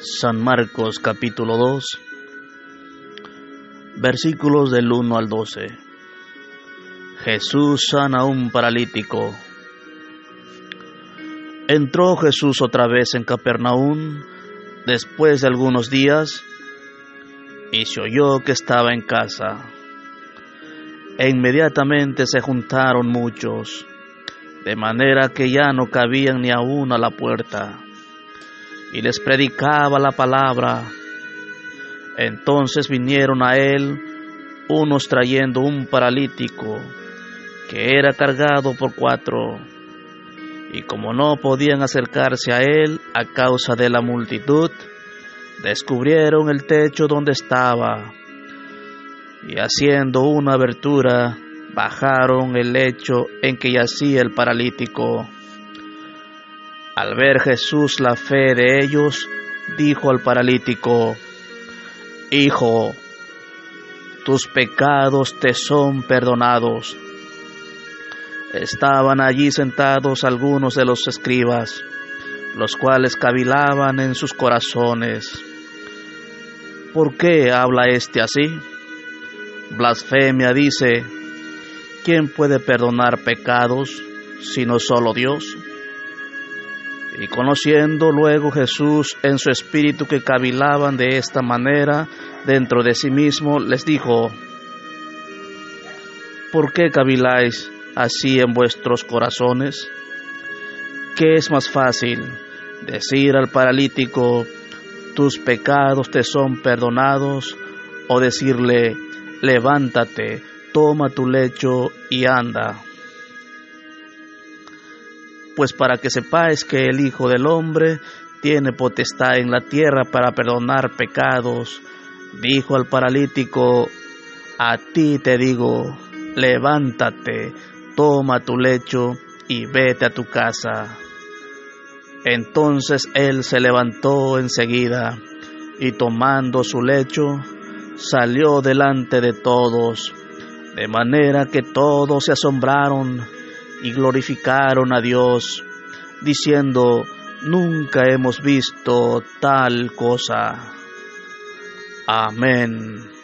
San Marcos capítulo 2, versículos del 1 al 12. Jesús sana a un paralítico. Entró Jesús otra vez en Capernaum después de algunos días y se oyó que estaba en casa. E inmediatamente se juntaron muchos, de manera que ya no cabían ni aún a la puerta y les predicaba la palabra. Entonces vinieron a él unos trayendo un paralítico que era cargado por cuatro, y como no podían acercarse a él a causa de la multitud, descubrieron el techo donde estaba, y haciendo una abertura, bajaron el lecho en que yacía el paralítico. Al ver Jesús la fe de ellos, dijo al paralítico, Hijo, tus pecados te son perdonados. Estaban allí sentados algunos de los escribas, los cuales cavilaban en sus corazones. ¿Por qué habla éste así? Blasfemia dice, ¿quién puede perdonar pecados sino solo Dios? Y conociendo luego Jesús en su espíritu que cavilaban de esta manera dentro de sí mismo, les dijo, ¿por qué caviláis así en vuestros corazones? ¿Qué es más fácil? Decir al paralítico, tus pecados te son perdonados, o decirle, levántate, toma tu lecho y anda pues para que sepáis que el Hijo del Hombre tiene potestad en la tierra para perdonar pecados, dijo al paralítico, a ti te digo, levántate, toma tu lecho y vete a tu casa. Entonces él se levantó enseguida y tomando su lecho, salió delante de todos, de manera que todos se asombraron y glorificaron a Dios, diciendo, nunca hemos visto tal cosa. Amén.